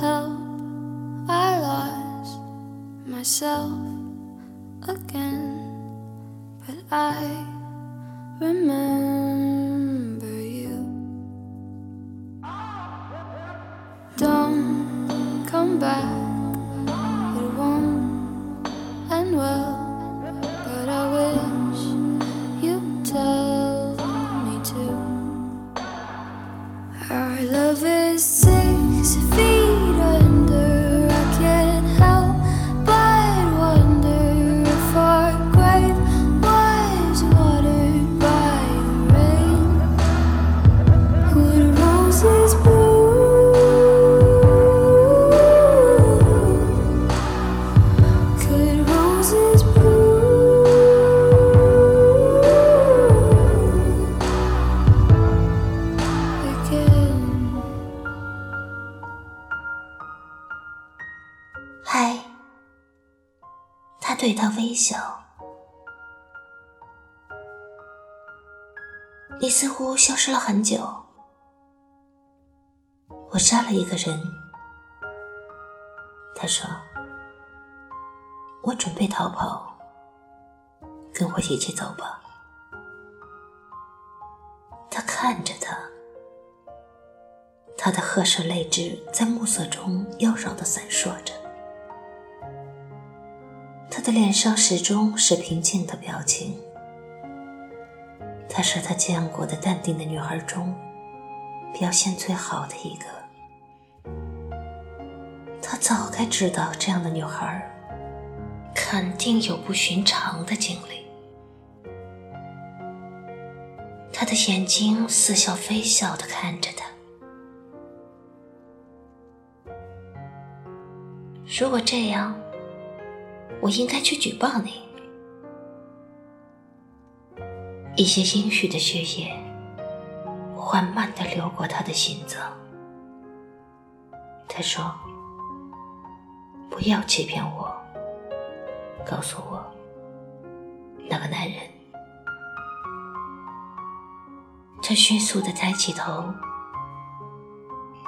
help, I lost myself again. But I remember you. Don't come back, it won't end well. But I wish you'd tell me to. Our love is six feet 对他微笑。你似乎消失了很久。我杀了一个人。他说：“我准备逃跑，跟我一起走吧。”他看着他，他的褐色泪痣在暮色中妖娆的闪烁着。他的脸上始终是平静的表情。她是他见过的淡定的女孩中表现最好的一个。他早该知道这样的女孩肯定有不寻常的经历。他的眼睛似笑非笑地看着他。如果这样，我应该去举报你。一些阴郁的血液缓慢地流过他的心脏。他说：“不要欺骗我，告诉我那个男人。”他迅速地抬起头，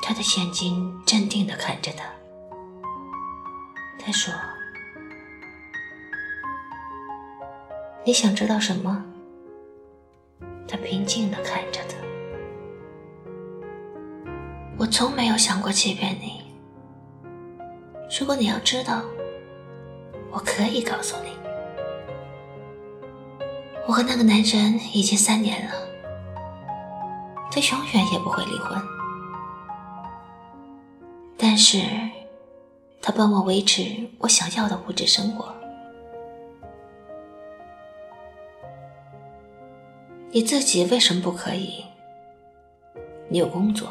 他的眼睛镇定地看着他。他说：“你想知道什么？”他平静地看着他。我从没有想过欺骗你。如果你要知道，我可以告诉你。我和那个男人已经三年了，他永远也不会离婚。但是，他帮我维持我想要的物质生活。你自己为什么不可以？你有工作，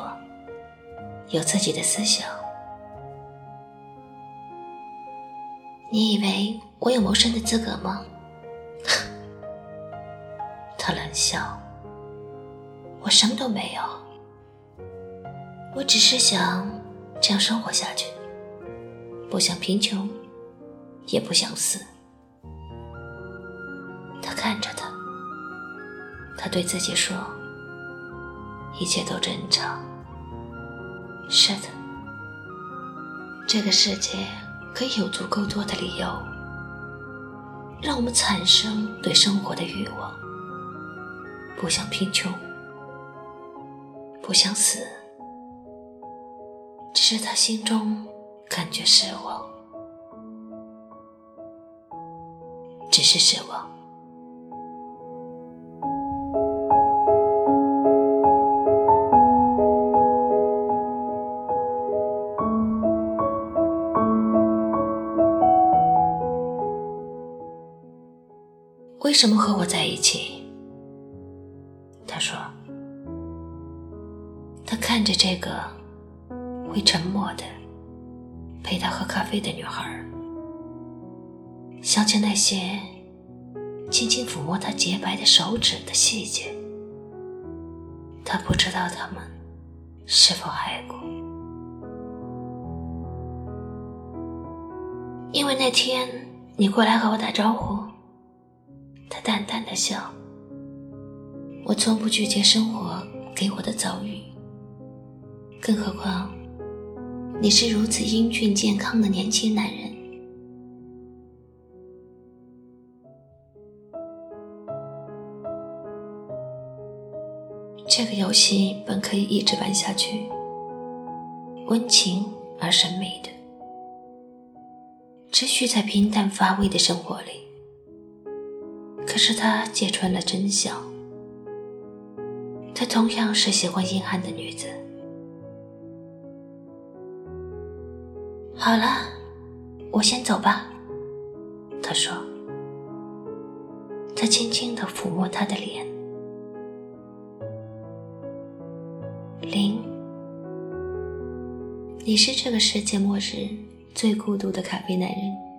有自己的思想。你以为我有谋生的资格吗？他冷笑。我什么都没有，我只是想这样生活下去，不想贫穷，也不想死。他看着他。他对自己说：“一切都正常。”是的，这个世界可以有足够多的理由，让我们产生对生活的欲望，不想贫穷，不想死，只是他心中感觉失望，只是失望。为什么和我在一起？他说。他看着这个会沉默的陪他喝咖啡的女孩，想起那些轻轻抚摸他洁白的手指的细节。他不知道他们是否爱过，因为那天你过来和我打招呼。他淡淡的笑。我从不拒绝生活给我的遭遇，更何况你是如此英俊健康的年轻男人。这个游戏本可以一直玩下去，温情而神秘的，持续在平淡乏味的生活里。可是他揭穿了真相，他同样是喜欢阴暗的女子。好了，我先走吧。他说。他轻轻的抚摸她的脸。林，你是这个世界末日最孤独的咖啡男人。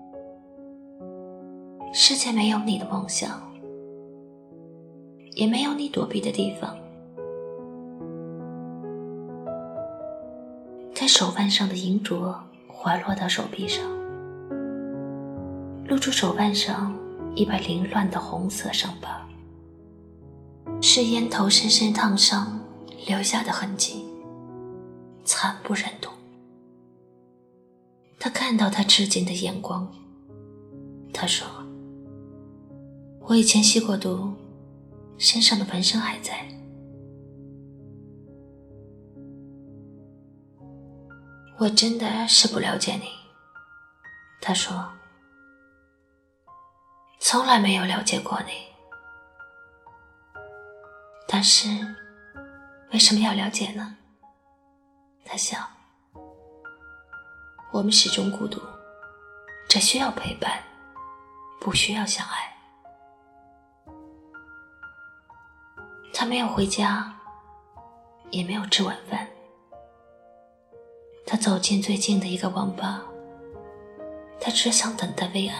世界没有你的梦想，也没有你躲避的地方。在手腕上的银镯滑落到手臂上，露出手腕上一把凌乱的红色伤疤，是烟头深深烫伤留下的痕迹，惨不忍睹。他看到他吃惊的眼光，他说：“我以前吸过毒，身上的纹身还在。”我真的是不了解你，他说，从来没有了解过你。但是，为什么要了解呢？他想，我们始终孤独，只需要陪伴，不需要相爱。他没有回家，也没有吃晚饭。他走进最近的一个网吧，他只想等待薇安。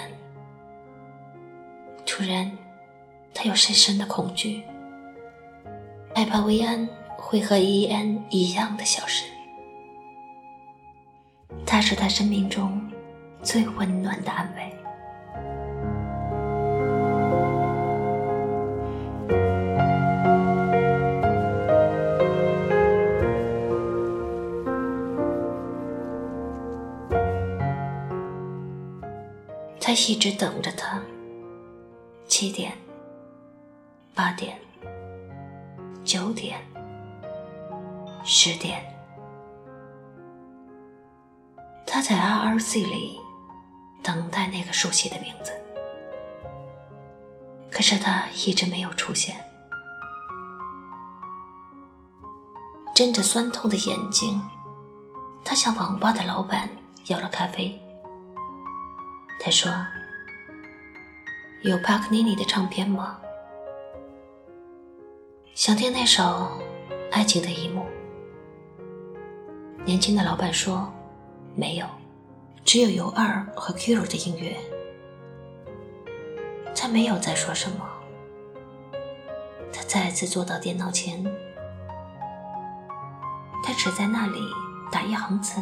突然，他有深深的恐惧，害怕薇安会和伊安一样的消失。他是他生命中最温暖的安慰。他一直等着他。七点、八点、九点、十点，他在 RRC 里等待那个熟悉的名字，可是他一直没有出现。睁着酸痛的眼睛，他向网吧的老板要了咖啡。他说：“有帕克尼尼的唱片吗？想听那首《爱情的一幕》。”年轻的老板说：“没有，只有尤二和 Kiro 的音乐。”他没有再说什么。他再次坐到电脑前，他只在那里打一行字：“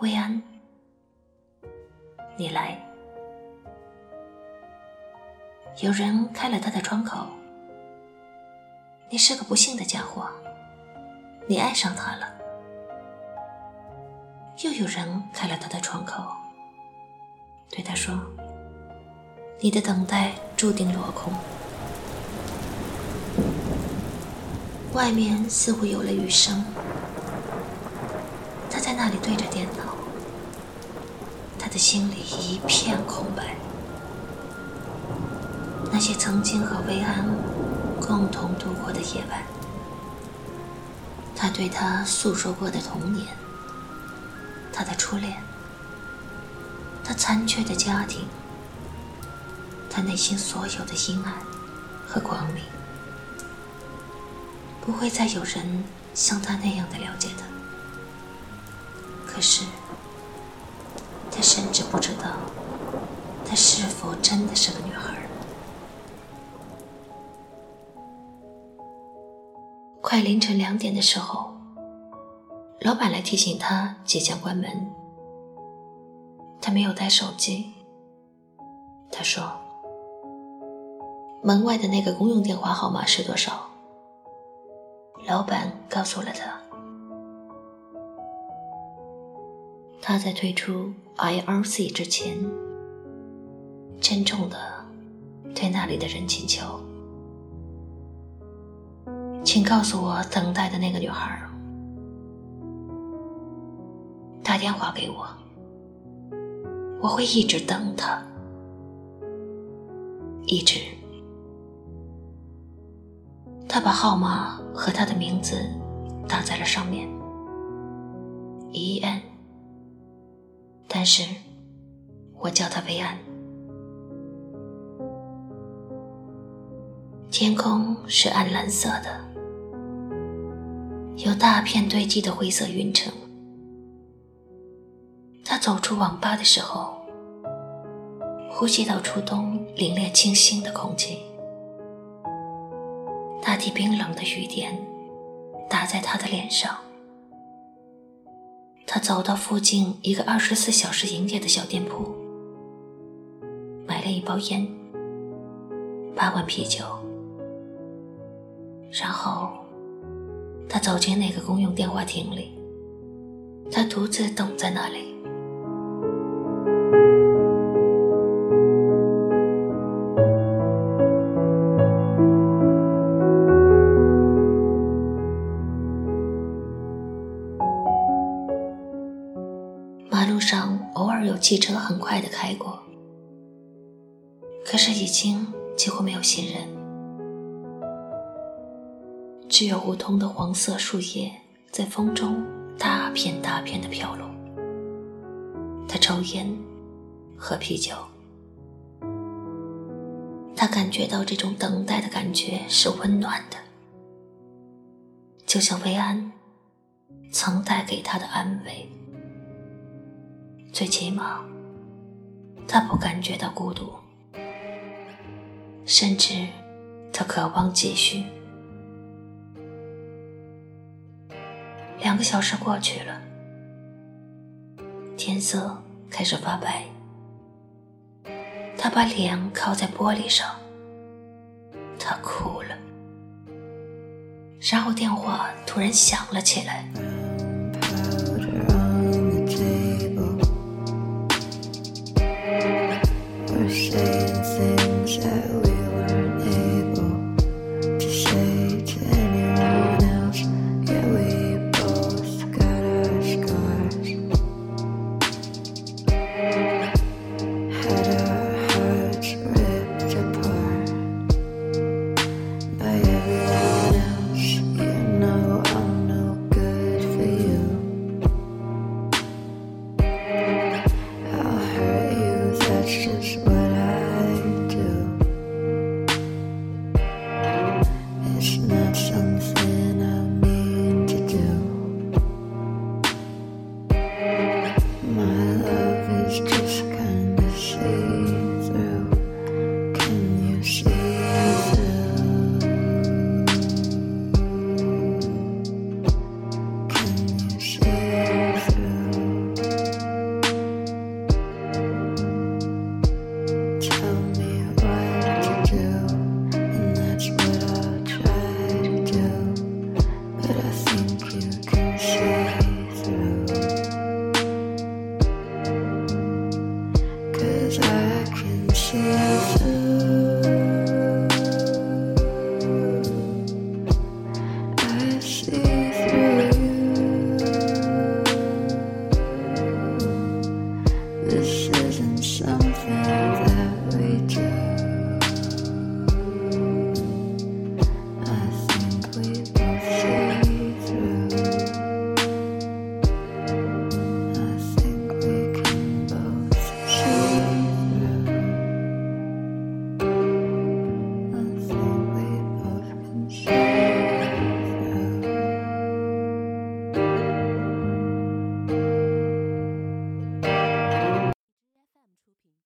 薇安。”你来，有人开了他的窗口。你是个不幸的家伙，你爱上他了。又有人开了他的窗口，对他说：“你的等待注定落空。”外面似乎有了雨声，他在那里对着电脑。他的心里一片空白。那些曾经和薇安共同度过的夜晚，他对他诉说过的童年，他的初恋，他残缺的家庭，他内心所有的阴暗和光明，不会再有人像他那样的了解他。可是。他甚至不知道，她是否真的是个女孩。快凌晨两点的时候，老板来提醒他即将关门。他没有带手机。他说：“门外的那个公用电话号码是多少？”老板告诉了他：“他在退出 IRC 之前，郑重的对那里的人请求：“请告诉我等待的那个女孩，打电话给我，我会一直等她，一直。”他把号码和他的名字打在了上面，E。但是，我叫他维安。天空是暗蓝色的，有大片堆积的灰色云层。他走出网吧的时候，呼吸到初冬凛冽清新的空气，大地冰冷的雨点打在他的脸上。他走到附近一个二十四小时营业的小店铺，买了一包烟，八罐啤酒，然后他走进那个公用电话亭里，他独自等在那里。汽车很快的开过，可是已经几乎没有行人，只有梧桐的黄色树叶在风中大片大片的飘落。他抽烟，喝啤酒，他感觉到这种等待的感觉是温暖的，就像薇安曾带给他的安慰。最起码，他不感觉到孤独，甚至他渴望继续。两个小时过去了，天色开始发白。他把脸靠在玻璃上，他哭了。然后电话突然响了起来。say